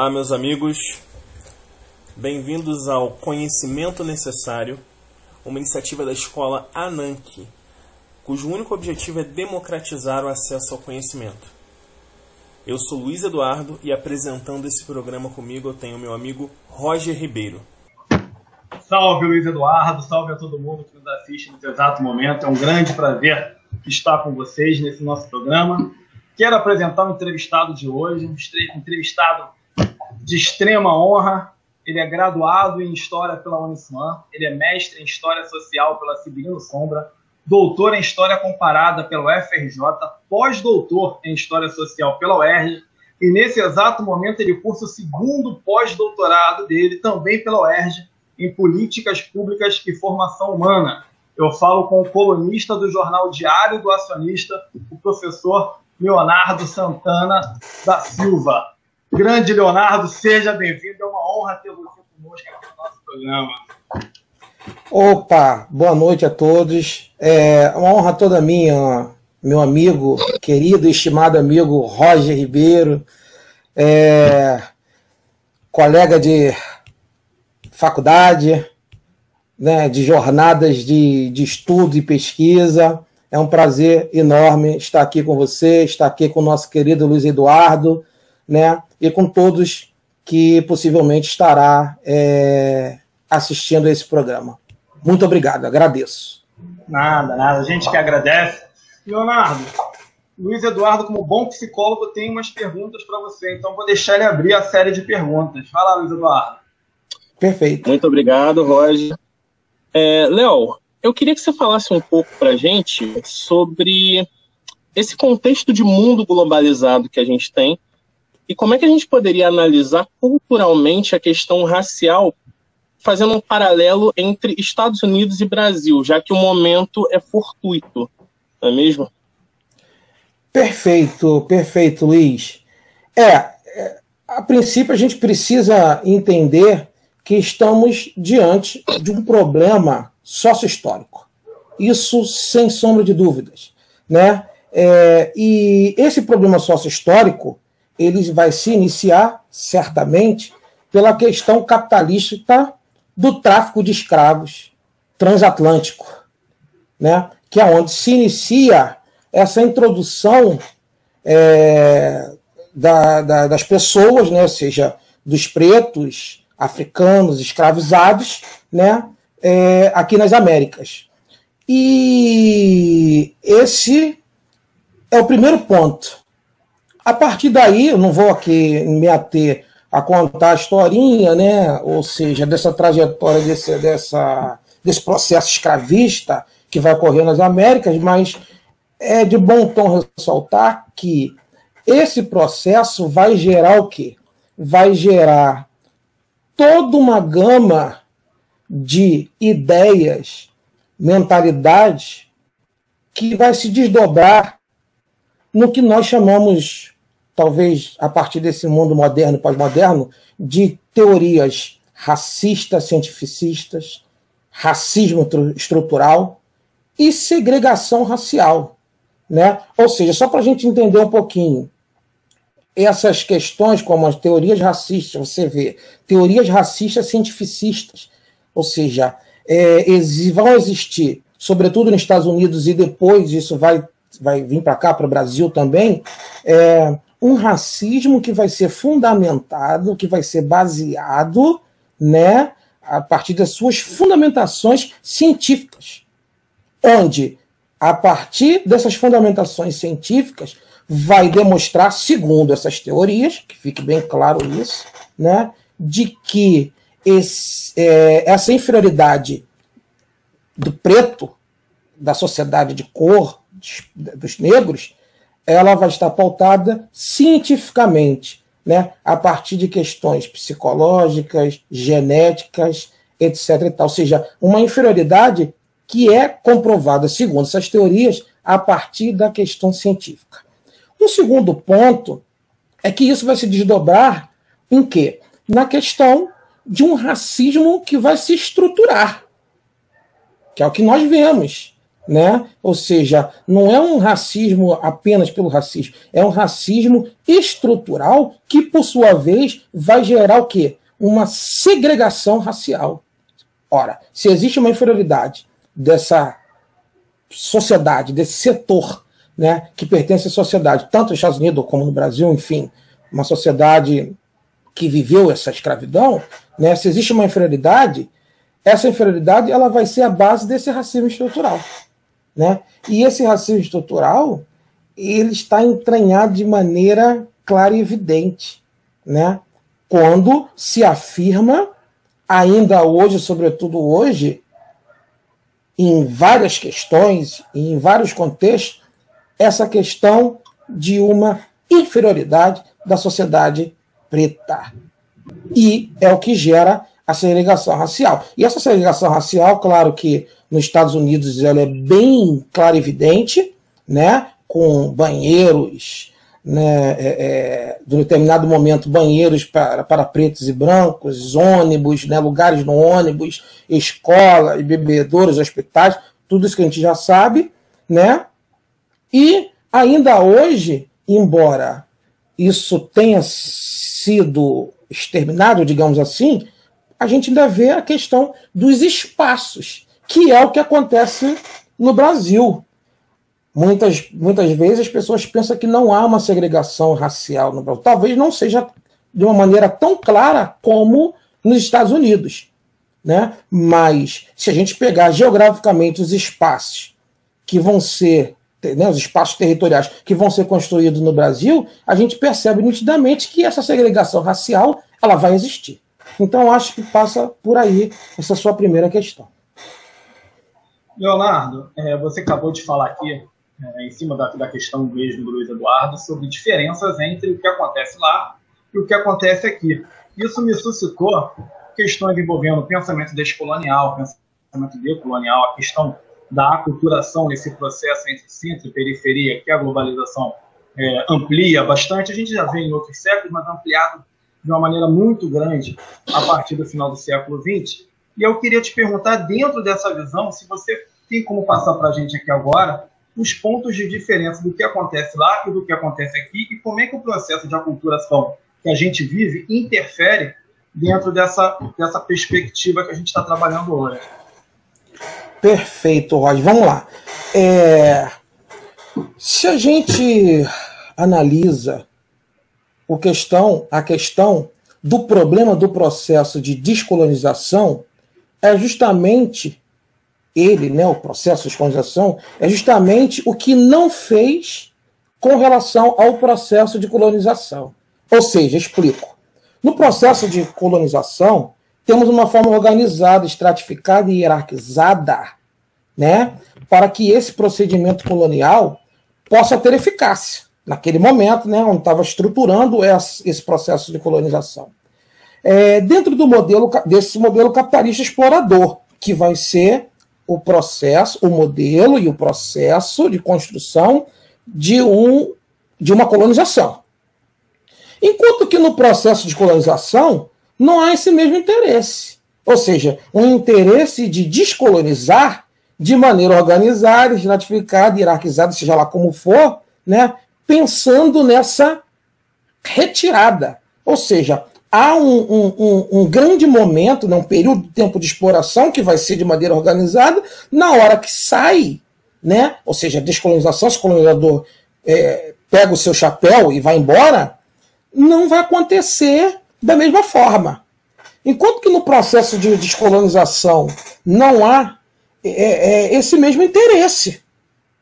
Olá, meus amigos. Bem-vindos ao Conhecimento Necessário, uma iniciativa da escola Ananke, cujo único objetivo é democratizar o acesso ao conhecimento. Eu sou Luiz Eduardo e apresentando esse programa comigo eu tenho meu amigo Roger Ribeiro. Salve Luiz Eduardo, salve a todo mundo que nos assiste nesse exato momento. É um grande prazer estar com vocês nesse nosso programa. Quero apresentar o entrevistado de hoje, um entrevistado de extrema honra. Ele é graduado em História pela Uniswan, ele é mestre em História Social pela Sibirino Sombra, doutor em História Comparada pela UFRJ, pós-doutor em História Social pela UERJ, e nesse exato momento ele cursa o segundo pós-doutorado dele, também pela UERJ, em Políticas Públicas e Formação Humana. Eu falo com o colunista do jornal Diário do Acionista, o professor Leonardo Santana da Silva. Grande Leonardo, seja bem-vindo. É uma honra ter você conosco aqui no nosso programa. Opa, boa noite a todos. É uma honra toda minha, meu amigo, querido e estimado amigo Roger Ribeiro, é, colega de faculdade, né, de jornadas de, de estudo e pesquisa. É um prazer enorme estar aqui com você, estar aqui com o nosso querido Luiz Eduardo, né? E com todos que possivelmente estará é, assistindo a esse programa. Muito obrigado, agradeço. Nada, nada. A gente que agradece. Leonardo, Luiz Eduardo, como bom psicólogo, tem umas perguntas para você, então vou deixar ele abrir a série de perguntas. Fala, Luiz Eduardo. Perfeito. Muito obrigado, Roger. É, Léo, eu queria que você falasse um pouco para a gente sobre esse contexto de mundo globalizado que a gente tem e como é que a gente poderia analisar culturalmente a questão racial, fazendo um paralelo entre Estados Unidos e Brasil, já que o momento é fortuito, não é mesmo? Perfeito, perfeito, Luiz. É, é a princípio a gente precisa entender que estamos diante de um problema sócio-histórico. Isso sem sombra de dúvidas. Né? É, e esse problema sócio-histórico ele vai se iniciar, certamente, pela questão capitalista do tráfico de escravos transatlântico, né? que é onde se inicia essa introdução é, da, da, das pessoas, né? ou seja, dos pretos, africanos, escravizados, né? É, aqui nas Américas. E esse é o primeiro ponto. A partir daí, eu não vou aqui me ater a contar a historinha, né? ou seja, dessa trajetória, desse, dessa, desse processo escravista que vai ocorrer nas Américas, mas é de bom tom ressaltar que esse processo vai gerar o quê? Vai gerar toda uma gama de ideias, mentalidades que vai se desdobrar no que nós chamamos, talvez a partir desse mundo moderno e pós-moderno, de teorias racistas, cientificistas, racismo estrutural e segregação racial. Né? Ou seja, só para a gente entender um pouquinho, essas questões, como as teorias racistas, você vê, teorias racistas cientificistas, ou seja, é, vão existir, sobretudo nos Estados Unidos, e depois isso vai vai vir para cá, para o Brasil também, é um racismo que vai ser fundamentado, que vai ser baseado né, a partir das suas fundamentações científicas, onde, a partir dessas fundamentações científicas, vai demonstrar, segundo essas teorias, que fique bem claro isso, né, de que esse, é, essa inferioridade do preto, da sociedade de cor, dos negros, ela vai estar pautada cientificamente, né, a partir de questões psicológicas, genéticas, etc. Ou seja, uma inferioridade que é comprovada, segundo essas teorias, a partir da questão científica. Um segundo ponto é que isso vai se desdobrar em quê? Na questão de um racismo que vai se estruturar, que é o que nós vemos né? Ou seja, não é um racismo apenas pelo racismo, é um racismo estrutural que, por sua vez, vai gerar o quê? Uma segregação racial. Ora, se existe uma inferioridade dessa sociedade, desse setor, né, que pertence à sociedade, tanto nos Estados Unidos como no Brasil, enfim, uma sociedade que viveu essa escravidão, né, se existe uma inferioridade, essa inferioridade ela vai ser a base desse racismo estrutural. Né? E esse racismo estrutural ele está entranhado de maneira clara e evidente, né? quando se afirma, ainda hoje, sobretudo hoje, em várias questões, em vários contextos, essa questão de uma inferioridade da sociedade preta. E é o que gera a segregação racial. E essa segregação racial, claro que nos Estados Unidos ela é bem clara e evidente, né, com banheiros, né, é, é, de um determinado momento, banheiros para, para pretos e brancos, ônibus, né, lugares no ônibus, escolas, bebedouros, hospitais, tudo isso que a gente já sabe, né? E ainda hoje, embora isso tenha sido exterminado, digamos assim, a gente ainda vê a questão dos espaços, que é o que acontece no Brasil. Muitas, muitas vezes as pessoas pensam que não há uma segregação racial no Brasil. Talvez não seja de uma maneira tão clara como nos Estados Unidos. Né? Mas se a gente pegar geograficamente os espaços que vão ser, né, os espaços territoriais que vão ser construídos no Brasil, a gente percebe nitidamente que essa segregação racial ela vai existir. Então, acho que passa por aí essa sua primeira questão. Leonardo, é, você acabou de falar aqui, é, em cima da, da questão mesmo do Luiz Eduardo, sobre diferenças entre o que acontece lá e o que acontece aqui. Isso me suscitou questões envolvendo o pensamento descolonial, pensamento decolonial, a questão da aculturação nesse processo entre centro e periferia, que a globalização é, amplia bastante. A gente já vê em outros séculos, mas ampliado de uma maneira muito grande a partir do final do século XX. E eu queria te perguntar, dentro dessa visão, se você tem como passar para a gente aqui agora os pontos de diferença do que acontece lá e do que acontece aqui e como é que o processo de aculturação que a gente vive interfere dentro dessa, dessa perspectiva que a gente está trabalhando hoje. Perfeito, Rod. Vamos lá. É... Se a gente analisa o questão, a questão do problema do processo de descolonização é justamente ele, né, o processo de descolonização, é justamente o que não fez com relação ao processo de colonização. Ou seja, explico. No processo de colonização, temos uma forma organizada, estratificada e hierarquizada, né, para que esse procedimento colonial possa ter eficácia naquele momento, né, onde estava estruturando esse processo de colonização. É, dentro do modelo desse modelo capitalista explorador, que vai ser o processo, o modelo e o processo de construção de, um, de uma colonização. Enquanto que no processo de colonização não há esse mesmo interesse. Ou seja, um interesse de descolonizar de maneira organizada, estratificada, hierarquizada, seja lá como for, né, pensando nessa retirada. Ou seja, há um, um, um, um, grande momento, né, um período de tempo de exploração que vai ser de maneira organizada, na hora que sai, né, ou seja, descolonização, se o colonizador é, pega o seu chapéu e vai embora, não vai acontecer da mesma forma. Enquanto que no processo de descolonização não há é, é, esse mesmo interesse.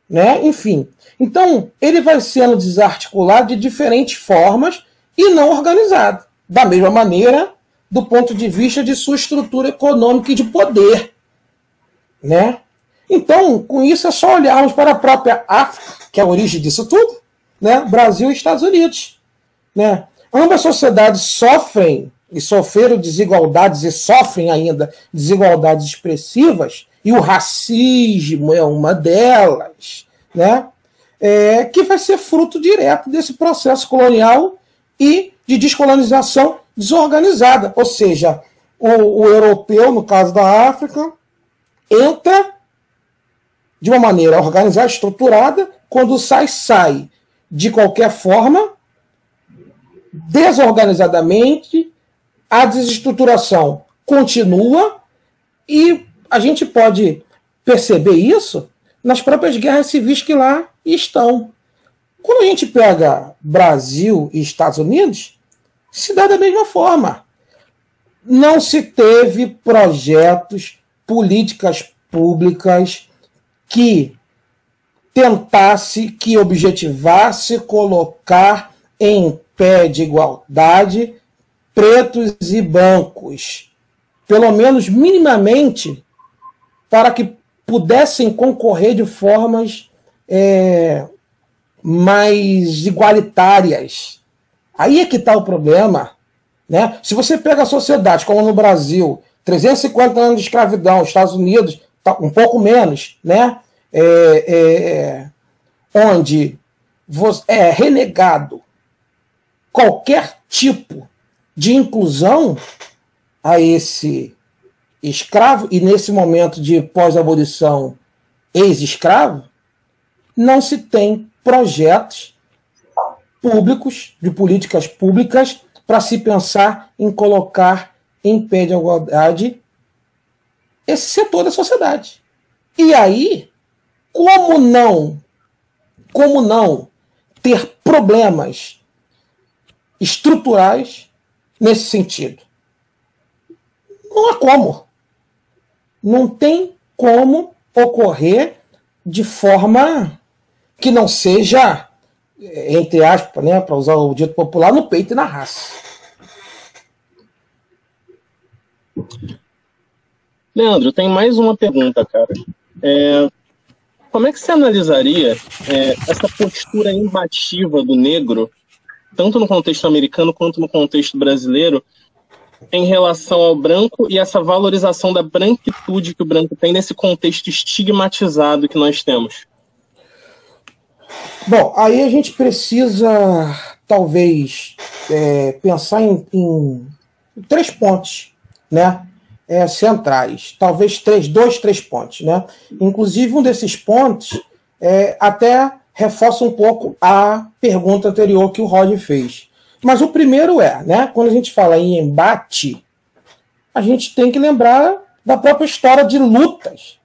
Né? Enfim, então, ele vai sendo desarticulado de diferentes formas e não organizado. Da mesma maneira, do ponto de vista de sua estrutura econômica e de poder. Né? Então, com isso é só olharmos para a própria África, que é a origem disso tudo, né? Brasil e Estados Unidos. Né? Ambas sociedades sofrem e sofreram desigualdades e sofrem ainda desigualdades expressivas, e o racismo é uma delas. Né? é, que vai ser fruto direto desse processo colonial e de descolonização desorganizada. Ou seja, o, o europeu, no caso da África, entra de uma maneira organizada, estruturada, quando sai, sai de qualquer forma, desorganizadamente, a desestruturação continua e a gente pode perceber isso nas próprias guerras civis que lá estão. Quando a gente pega Brasil e Estados Unidos, se dá da mesma forma. Não se teve projetos, políticas públicas que tentasse, que objetivasse colocar em pé de igualdade pretos e brancos, pelo menos minimamente, para que pudessem concorrer de formas é, mais igualitárias. Aí é que está o problema. Né? Se você pega a sociedade, como no Brasil, 350 anos de escravidão, Estados Unidos, tá um pouco menos, né? É, é, onde é renegado qualquer tipo de inclusão a esse escravo, e nesse momento de pós-abolição ex-escravo, não se tem projetos públicos, de políticas públicas, para se pensar em colocar em pé de igualdade esse setor da sociedade. E aí, como não, como não ter problemas estruturais nesse sentido? Não há como. Não tem como ocorrer de forma que não seja, entre aspas, né, para usar o dito popular, no peito e na raça. Leandro, tem mais uma pergunta, cara. É, como é que você analisaria é, essa postura imbativa do negro, tanto no contexto americano quanto no contexto brasileiro, em relação ao branco e essa valorização da branquitude que o branco tem nesse contexto estigmatizado que nós temos? Bom, aí a gente precisa, talvez, é, pensar em, em, três pontos, né? É, centrais, talvez três, dois, três pontos, né? Inclusive um desses pontos é, até reforça um pouco a pergunta anterior que o Roger fez. Mas o primeiro é, né? Quando a gente fala em embate, a gente tem que lembrar da própria história de lutas,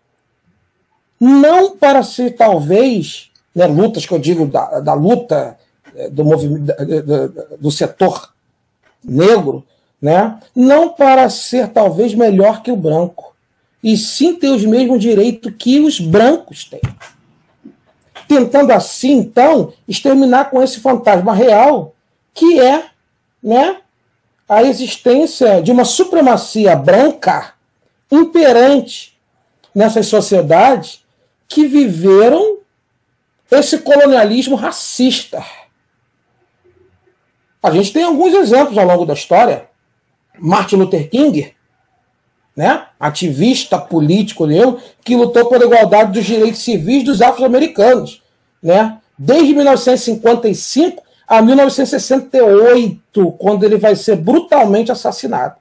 não para ser talvez né, lutas que eu digo da, da luta eh, do movimento do setor negro, né, não para ser talvez melhor que o branco, e sim ter os mesmos direitos que os brancos têm. Tentando assim, então, exterminar com esse fantasma real, que é né, a existência de uma supremacia branca imperante nessas sociedades que viveram esse colonialismo racista. A gente tem alguns exemplos ao longo da história. Martin Luther King, né? ativista político negro, que lutou pela igualdade dos direitos civis dos afro-americanos. Né? Desde 1955 a 1968, quando ele vai ser brutalmente assassinado.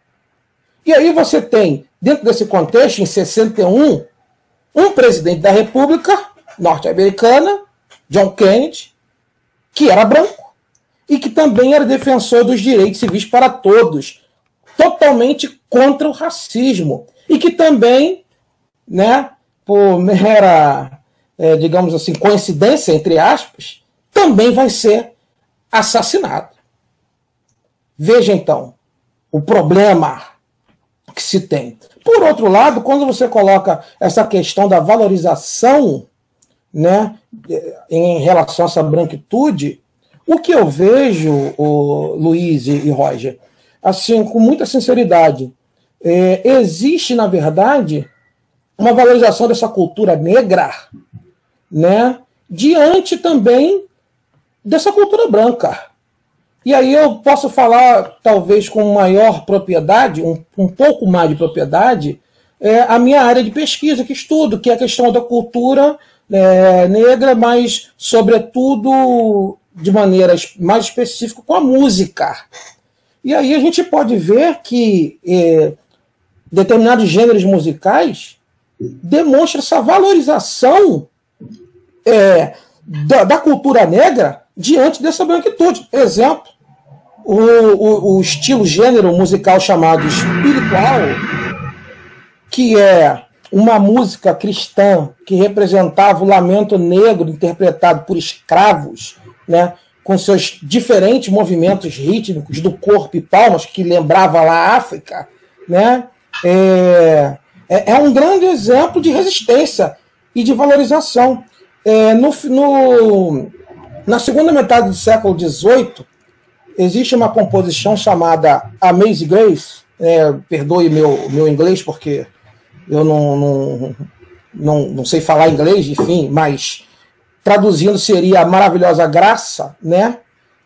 E aí você tem, dentro desse contexto, em 61, um presidente da República norte-americana John Kennedy, que era branco e que também era defensor dos direitos civis para todos, totalmente contra o racismo e que também, né, por mera, é, digamos assim, coincidência entre aspas, também vai ser assassinado. Veja então o problema que se tem. Por outro lado, quando você coloca essa questão da valorização né, em relação a essa branquitude, o que eu vejo, o Luiz e Roger, assim, com muita sinceridade, é, existe, na verdade, uma valorização dessa cultura negra, né, diante também dessa cultura branca. E aí eu posso falar, talvez com maior propriedade, um, um pouco mais de propriedade, é, a minha área de pesquisa, que estudo, que é a questão da cultura é, negra, mas, sobretudo, de maneira mais específica, com a música. E aí a gente pode ver que é, determinados gêneros musicais demonstra essa valorização é, da, da, cultura negra diante dessa branquitude. Exemplo, o, o, o estilo gênero musical chamado espiritual, que é uma música cristã que representava o lamento negro interpretado por escravos, né, com seus diferentes movimentos rítmicos do corpo e palmas, que lembrava lá a África, né, é, é, é um grande exemplo de resistência e de valorização. É, no, no, na segunda metade do século XVIII, existe uma composição chamada Amazing Grace. É, perdoe meu, meu inglês, porque eu não, não, não, não sei falar inglês, enfim, mas traduzindo seria a maravilhosa graça, né?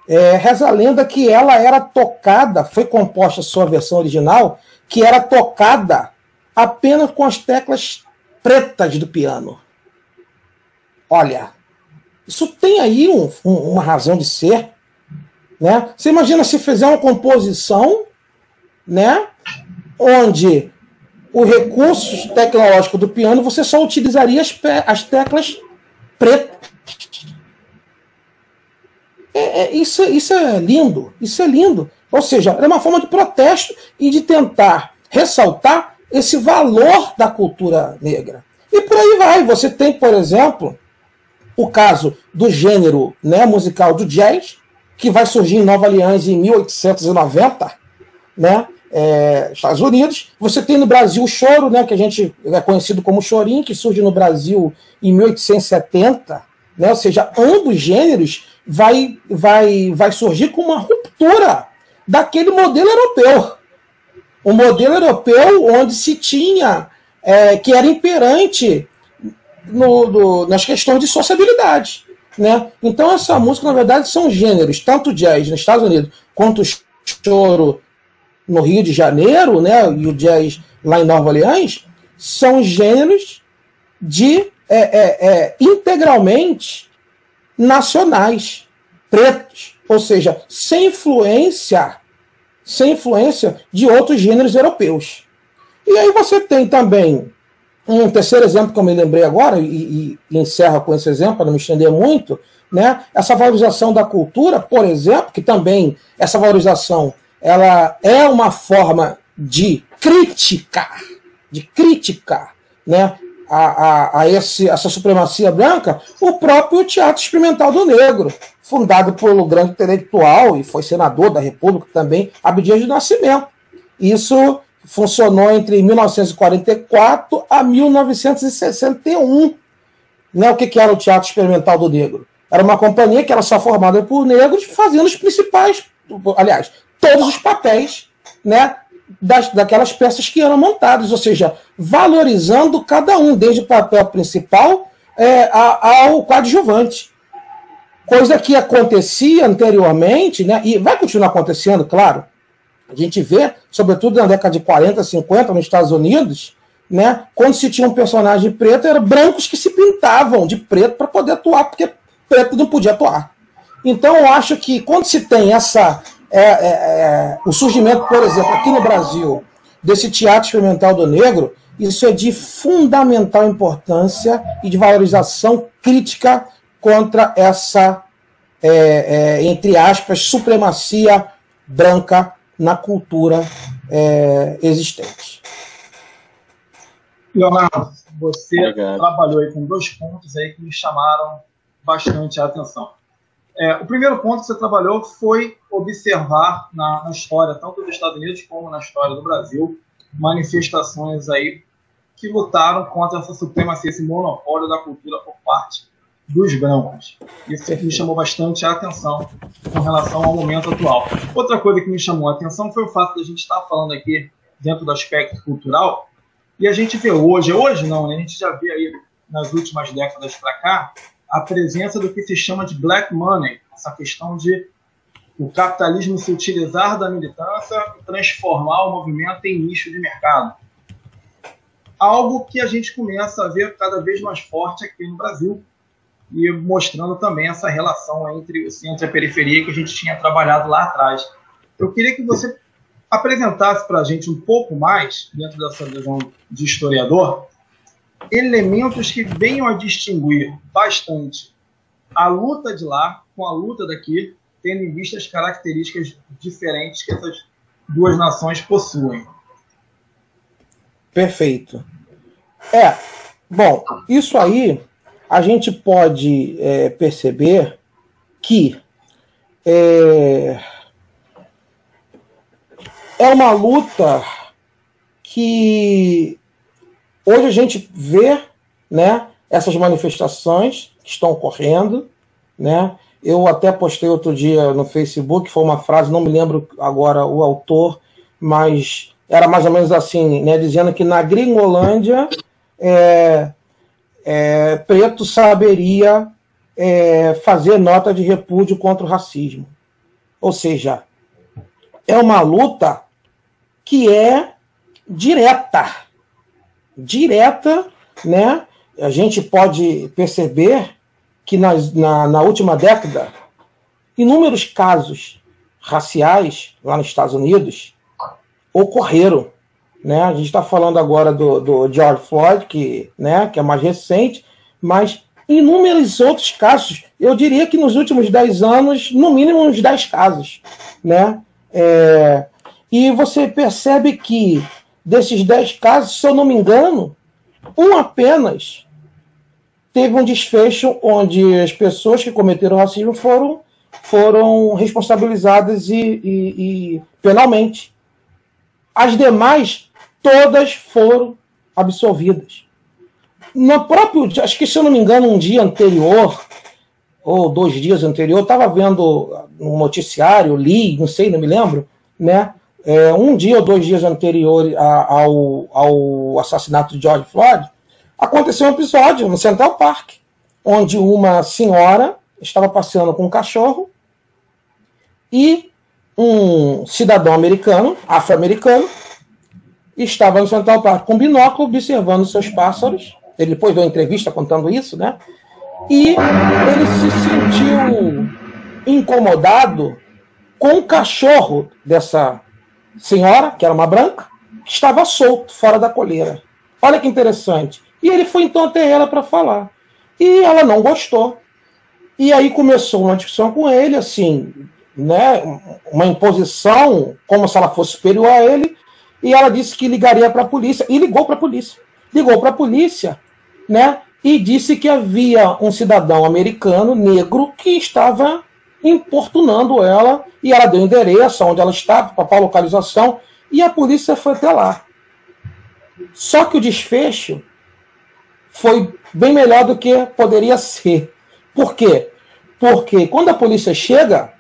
É, reza a lenda que ela era tocada, foi composta a sua versão original, que era tocada apenas com as teclas pretas do piano. Olha, isso tem aí um, um, uma razão de ser. Né? Você imagina se fizer uma composição né, onde o recurso tecnológico do piano você só utilizaria as, as teclas pretas. É, é, isso, isso é lindo, isso é lindo. Ou seja, é uma forma de protesto e de tentar ressaltar esse valor da cultura negra. E por aí vai. Você tem, por exemplo, o caso do gênero né, musical do jazz, que vai surgir em Nova Orleans em 1890, né, é, Estados Unidos. Você tem no Brasil o choro, né, que a gente é conhecido como chorinho, que surge no Brasil em 1870, né, ou seja, ambos gêneros vai, vai, vai surgir com uma ruptura daquele modelo europeu. O modelo europeu onde se tinha, é, que era imperante no, do, nas questões de sociabilidade. Né? Então, essa música, na verdade, são gêneros, tanto jazz nos Estados Unidos quanto choro no Rio de Janeiro, né? e o jazz lá em Nova Orleans, são gêneros de é, é, é, integralmente nacionais, pretos, ou seja, sem influência, sem influência de outros gêneros europeus. E aí você tem também um terceiro exemplo que eu me lembrei agora, e, e, encerro com esse exemplo, para não me estender muito, né? essa valorização da cultura, por exemplo, que também essa valorização ela é uma forma de criticar, de criticar né? a, a, a esse, essa supremacia branca, o próprio Teatro Experimental do Negro, fundado pelo grande intelectual e foi senador da República também, Abdias de Nascimento. Isso funcionou entre 1944 a 1961. Né? O que, que era o Teatro Experimental do Negro? Era uma companhia que era só formada por negros, fazendo os principais, aliás, todos os papéis né, das, daquelas peças que eram montadas, ou seja, valorizando cada um, desde o papel principal é, ao coadjuvante. Coisa que acontecia anteriormente, né, e vai continuar acontecendo, claro, a gente vê, sobretudo na década de 40, 50, nos Estados Unidos, né, quando se tinha um personagem preto, eram brancos que se pintavam de preto para poder atuar, porque preto não podia atuar. Então, eu acho que quando se tem essa. É, é, é, o surgimento, por exemplo, aqui no Brasil, desse teatro experimental do negro, isso é de fundamental importância e de valorização crítica contra essa, é, é, entre aspas, supremacia branca na cultura é, existente. Leonardo, você Obrigado. trabalhou aí com dois pontos aí que me chamaram bastante a atenção. É, o primeiro ponto que você trabalhou foi observar na, na, história, tanto dos Estados Unidos como na história do Brasil, manifestações aí que lutaram contra essa supremacia, esse monopólio da cultura por parte dos brancos. Isso me chamou bastante a atenção com relação ao momento atual. Outra coisa que me chamou a atenção foi o fato de a gente estar falando aqui dentro do aspecto cultural e a gente vê hoje, hoje não, né? a gente já vê aí nas últimas décadas para cá a presença do que se chama de black money, essa questão de o capitalismo se utilizar da militância e transformar o movimento em nicho de mercado. Algo que a gente começa a ver cada vez mais forte aqui no Brasil, e mostrando também essa relação entre o centro e a periferia que a gente tinha trabalhado lá atrás. Eu queria que você apresentasse para a gente um pouco mais, dentro dessa visão de historiador, elementos que venham a distinguir bastante a luta de lá com a luta daqui, tendo em vista as características diferentes que essas duas nações possuem. Perfeito. É, bom, isso aí a gente pode é, perceber que é, é uma luta que hoje a gente vê né, essas manifestações que estão ocorrendo. Né? Eu até postei outro dia no Facebook, foi uma frase, não me lembro agora o autor, mas era mais ou menos assim, né, dizendo que na Gringolândia é, é, preto saberia é, fazer nota de repúdio contra o racismo. Ou seja, é uma luta que é direta. Direta, né? A gente pode perceber que nas, na, na última década, inúmeros casos raciais lá nos Estados Unidos ocorreram. Né? A gente está falando agora do, do George Floyd, que, né, que é mais recente, mas inúmeros outros casos. Eu diria que nos últimos 10 anos, no mínimo uns 10 casos. Né? É, e você percebe que desses 10 casos, se eu não me engano, um apenas teve um desfecho onde as pessoas que cometeram racismo foram, foram responsabilizadas e, e, e penalmente. As demais, todas foram absolvidas. No próprio, acho que se eu não me engano, um dia anterior, ou dois dias anterior, eu estava vendo um noticiário, li, não sei, não me lembro, né? É, um dia ou dois dias anterior ao, ao assassinato de George Floyd, aconteceu um episódio no Central Park, onde uma senhora estava passeando com um cachorro e um cidadão americano, afro-americano, estava no Central Park com binóculo observando seus pássaros. Ele depois deu uma entrevista contando isso, né? E ele se sentiu incomodado com o cachorro dessa senhora, que era uma branca, que estava solto fora da coleira. Olha que interessante. E ele foi então até ela para falar. E ela não gostou. E aí começou uma discussão com ele, assim, né, uma imposição, como se ela fosse superior a ele, e ela disse que ligaria para a polícia, e ligou para a polícia. Ligou para a polícia, né, e disse que havia um cidadão americano, negro, que estava importunando ela, e ela deu endereço onde ela estava, para a localização, e a polícia foi até lá. Só que o desfecho foi bem melhor do que poderia ser. Por quê? Porque quando a polícia chega,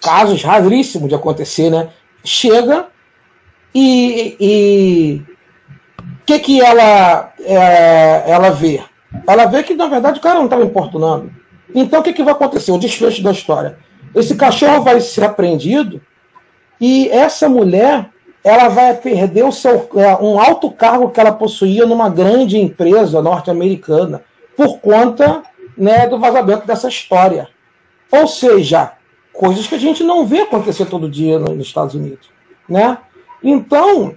casos raríssimos de acontecer, né? Chega e o que, que ela, é, ela vê? Ela vê que, na verdade, o cara não estava importunando. Então, o que, que vai acontecer? O desfecho da história. Esse cachorro vai ser apreendido e essa mulher ela vai perder o seu, é, um alto cargo que ela possuía numa grande empresa norte-americana por conta né, do vazamento dessa história. Ou seja, coisas que a gente não vê acontecer todo dia nos Estados Unidos. Né? Então,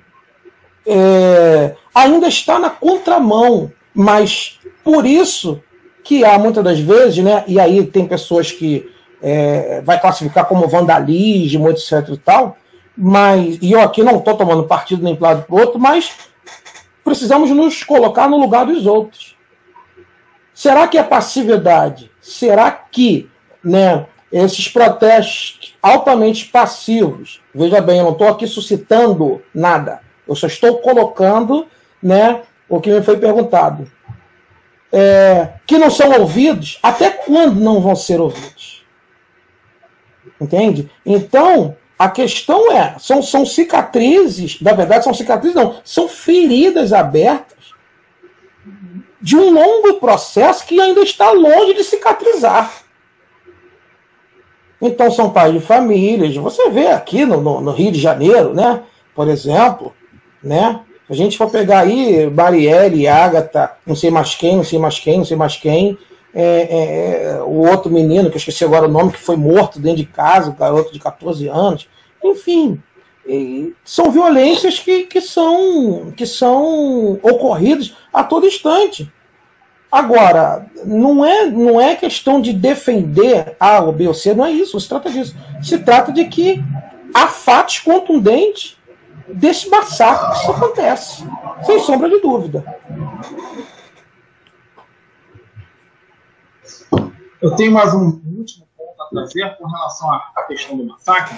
é, ainda está na contramão, mas por isso que há muitas das vezes, né, e aí tem pessoas que é, vai classificar como vandalismo, etc e tal, mas, e eu aqui não estou tomando partido nem para lado para o outro, mas precisamos nos colocar no lugar dos outros. Será que é passividade? Será que né, esses protestos altamente passivos, veja bem, eu não estou aqui suscitando nada, eu só estou colocando né, o que me foi perguntado, é, que não são ouvidos, até quando não vão ser ouvidos? Entende? Então, a questão é, são, são cicatrizes, na verdade são cicatrizes não, são feridas abertas de um longo processo que ainda está longe de cicatrizar. Então são pais de famílias, você vê aqui no, no, no Rio de Janeiro, né? Por exemplo, né? A gente for pegar aí Marielle, Agatha, não sei mais quem, não sei mais quem, não sei mais quem, é, é, é, o outro menino, que eu esqueci agora o nome, que foi morto dentro de casa, um garoto de 14 anos. Enfim, são violências que, que, são, que são ocorridas a todo instante. Agora, não é, não é questão de defender A ou B ou C, não é isso, se trata disso. Se trata de que há fatos contundentes desse massacre que isso acontece, sem sombra de dúvida. Eu tenho mais um último ponto a trazer com relação à questão do massacre,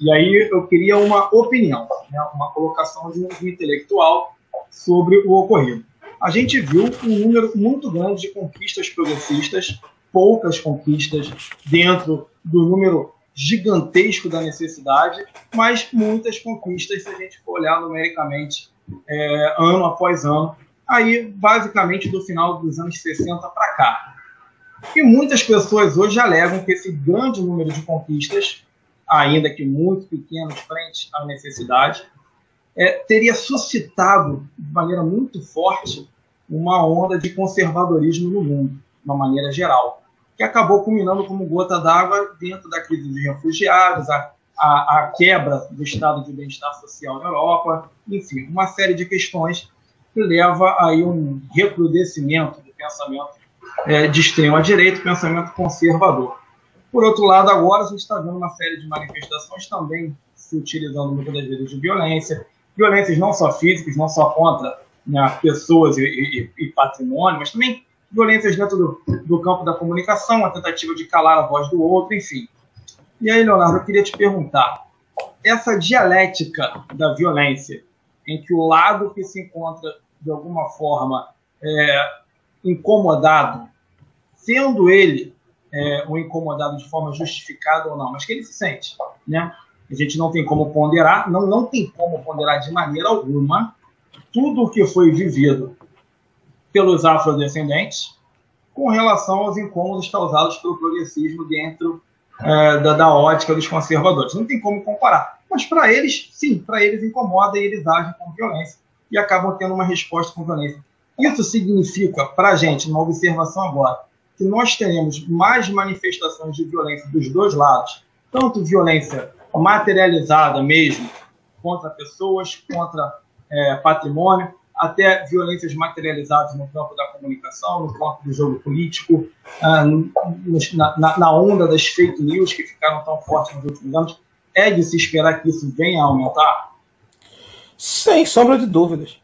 e aí eu queria uma opinião, né, uma colocação de um intelectual sobre o ocorrido. A gente viu um número muito grande de conquistas progressistas, poucas conquistas dentro do número gigantesco da necessidade, mas muitas conquistas se a gente for olhar numericamente é, ano após ano, aí basicamente do final dos anos 60 para cá. E muitas pessoas hoje alegam que esse grande número de conquistas, ainda que muito pequenos frente à necessidade, é, teria suscitado de maneira muito forte uma onda de conservadorismo no mundo, de uma maneira geral, que acabou culminando como gota d'água dentro da crise de refugiados, a, a, a quebra do estado de bem-estar social na Europa, enfim, uma série de questões que leva aí um recrudescimento do pensamento é, de extrema direita, pensamento conservador. Por outro lado, agora a gente está vendo uma série de manifestações também se utilizando muitas vezes de violência, violências não só físicas, não só contra né, pessoas e, e, e, patrimônio, mas também violências dentro do, do, campo da comunicação, a tentativa de calar a voz do outro, enfim. E aí, Leonardo, eu queria te perguntar: essa dialética da violência, em que o lado que se encontra de alguma forma é, incomodado, sendo ele é, um incomodado de forma justificada ou não, mas que ele se sente, né? A gente não tem como ponderar, não, não tem como ponderar de maneira alguma tudo o que foi vivido pelos afrodescendentes com relação aos incômodos causados pelo progressismo dentro é, da, da, ótica dos conservadores. Não tem como comparar. Mas para eles, sim, para eles incomoda e eles agem com violência e acabam tendo uma resposta com violência. Isso significa, para a gente, uma observação agora, que nós teremos mais manifestações de violência dos dois lados, tanto violência materializada mesmo, contra pessoas, contra é, patrimônio, até violências materializadas no campo da comunicação, no campo do jogo político, ah, na, na, onda das fake news que ficaram tão fortes nos últimos anos. É de se esperar que isso venha a aumentar? Sem sombra de dúvidas.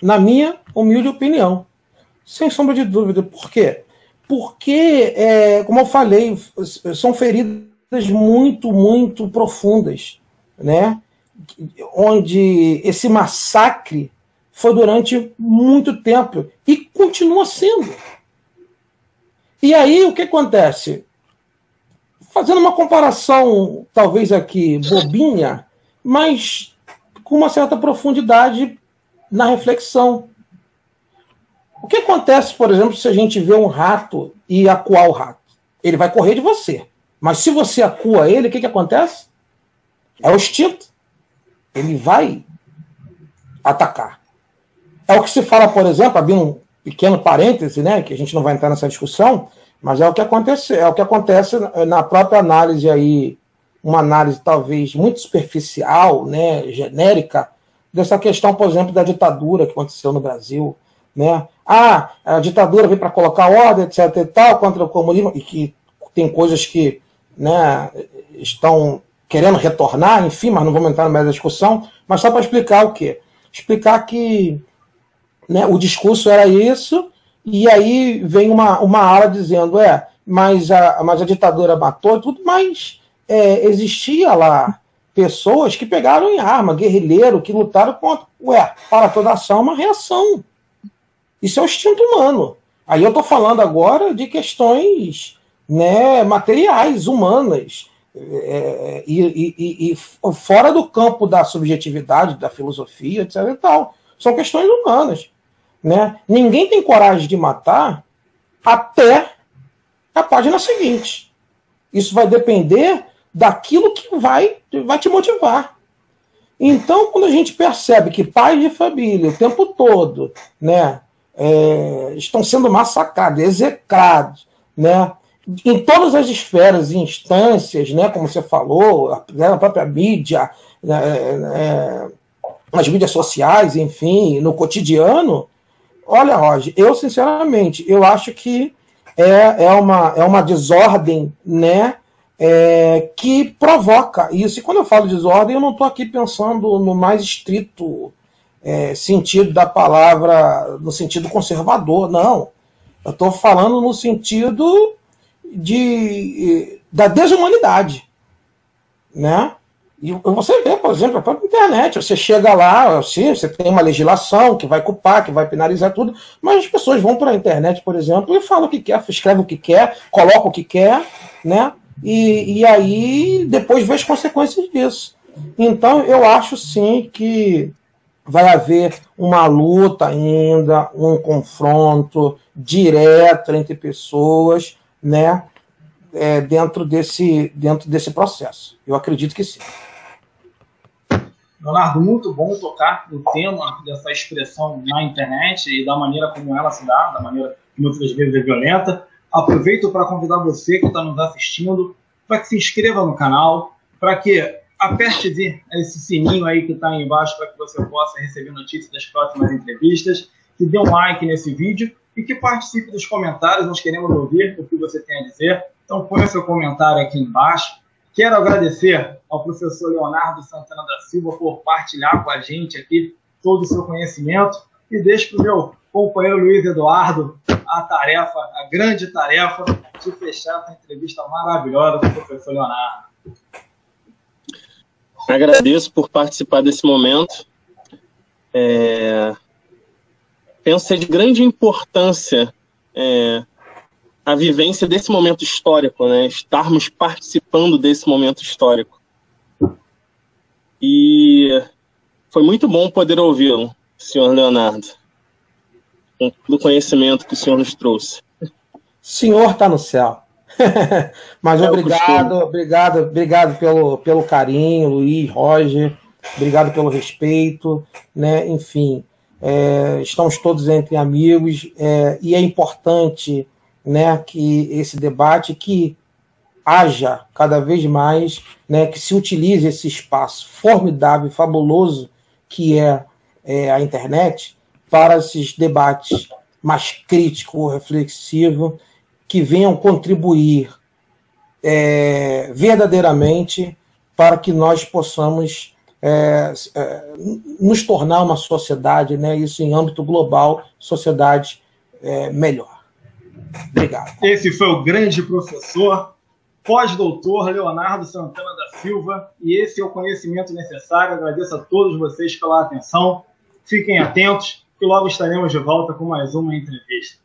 Na minha humilde opinião. Sem sombra de dúvida. Por quê? Porque, é, como eu falei, são feridas muito, muito profundas, né? onde esse massacre foi durante muito tempo e continua sendo. E aí o que acontece? Fazendo uma comparação, talvez aqui bobinha, mas com uma certa profundidade na reflexão. O que acontece, por exemplo, se a gente vê um rato e acuar o rato? Ele vai correr de você. Mas se você acua ele, o que, que acontece? É o instinto ele vai atacar. É o que se fala, por exemplo, abrindo um pequeno parêntese, né, que a gente não vai entrar nessa discussão, mas é o que acontece, é o que acontece na própria análise aí, uma análise talvez muito superficial, né, genérica, dessa questão, por exemplo, da ditadura que aconteceu no Brasil, né? Ah, a ditadura veio para colocar ordem, etc e tal, contra o comunismo, e que tem coisas que, né, estão querendo retornar, enfim, mas não vamos entrar no meio da discussão, mas só para explicar o quê? Explicar que né, o discurso era isso, e aí vem uma, uma ala dizendo, é, mas a, mas a ditadura matou tudo, mas é, existia lá pessoas que pegaram em arma, guerrilheiro, que lutaram contra. Ué, para toda ação é uma reação. Isso é o instinto humano. Aí eu estou falando agora de questões né, materiais, humanas. É, e, e, e, fora do campo da subjetividade, da filosofia, etc. E tal. São questões humanas. Né? Ninguém tem coragem de matar até a página seguinte. Isso vai depender daquilo que vai, vai te motivar. Então, quando a gente percebe que pais de família o tempo todo né, é, estão sendo massacrados, execrados, né, em todas as esferas e instâncias, né, como você falou, a própria mídia, né, é, nas mídias sociais, enfim, no cotidiano, olha, Roger, eu sinceramente, eu acho que é, é, uma, é uma desordem, né, é, que provoca isso. E quando eu falo desordem, eu não estou aqui pensando no mais estrito é, sentido da palavra, no sentido conservador, não. Eu estou falando no sentido de, da desumanidade. Né? E você vê, por exemplo, a própria internet, você chega lá, assim, você tem uma legislação que vai culpar, que vai penalizar tudo, mas as pessoas vão para a internet, por exemplo, e falam o que quer, escreve o que quer, coloca o que quer, né? E, e aí depois vê as consequências disso. Então eu acho sim que vai haver uma luta ainda, um confronto direto entre pessoas, né? É, dentro, desse, dentro desse processo. Eu acredito que sim. Leonardo, muito bom tocar no tema dessa expressão na internet e da maneira como ela se dá, da maneira que muitas vezes é violenta. Aproveito para convidar você que está nos assistindo para que se inscreva no canal, para que aperte esse sininho aí que está aí embaixo para que você possa receber notícias das próximas entrevistas, que dê um like nesse vídeo e que participe dos comentários. Nós queremos ouvir o que você tem a dizer. Então, põe o seu comentário aqui embaixo. Quero agradecer ao professor Leonardo Santana da Silva por partilhar com a gente aqui todo o seu conhecimento e deixo para o meu companheiro Luiz Eduardo a tarefa, a grande tarefa de fechar essa entrevista maravilhosa com o professor Leonardo. Agradeço por participar desse momento. É... Penso ser de grande importância é, a vivência desse momento histórico, né? estarmos participando desse momento histórico. E foi muito bom poder ouvi-lo, senhor Leonardo, com todo o conhecimento que o senhor nos trouxe. Senhor está no céu. Mas é obrigado, obrigado, obrigado pelo, pelo carinho, Luiz, Roger, obrigado pelo respeito, né? Enfim, é, estamos todos entre amigos. É, e é importante né, que esse debate que haja cada vez mais, né, que se utilize esse espaço formidável fabuloso que é, é a internet para esses debates mais críticos, reflexivos, que venham contribuir é, verdadeiramente para que nós possamos é, é, nos tornar uma sociedade, né, isso em âmbito global, sociedade é, melhor. Obrigado. Esse foi o grande professor, pós-doutor Leonardo Santana da Silva, e esse é o conhecimento necessário. Agradeço a todos vocês pela atenção. Fiquem atentos, que logo estaremos de volta com mais uma entrevista.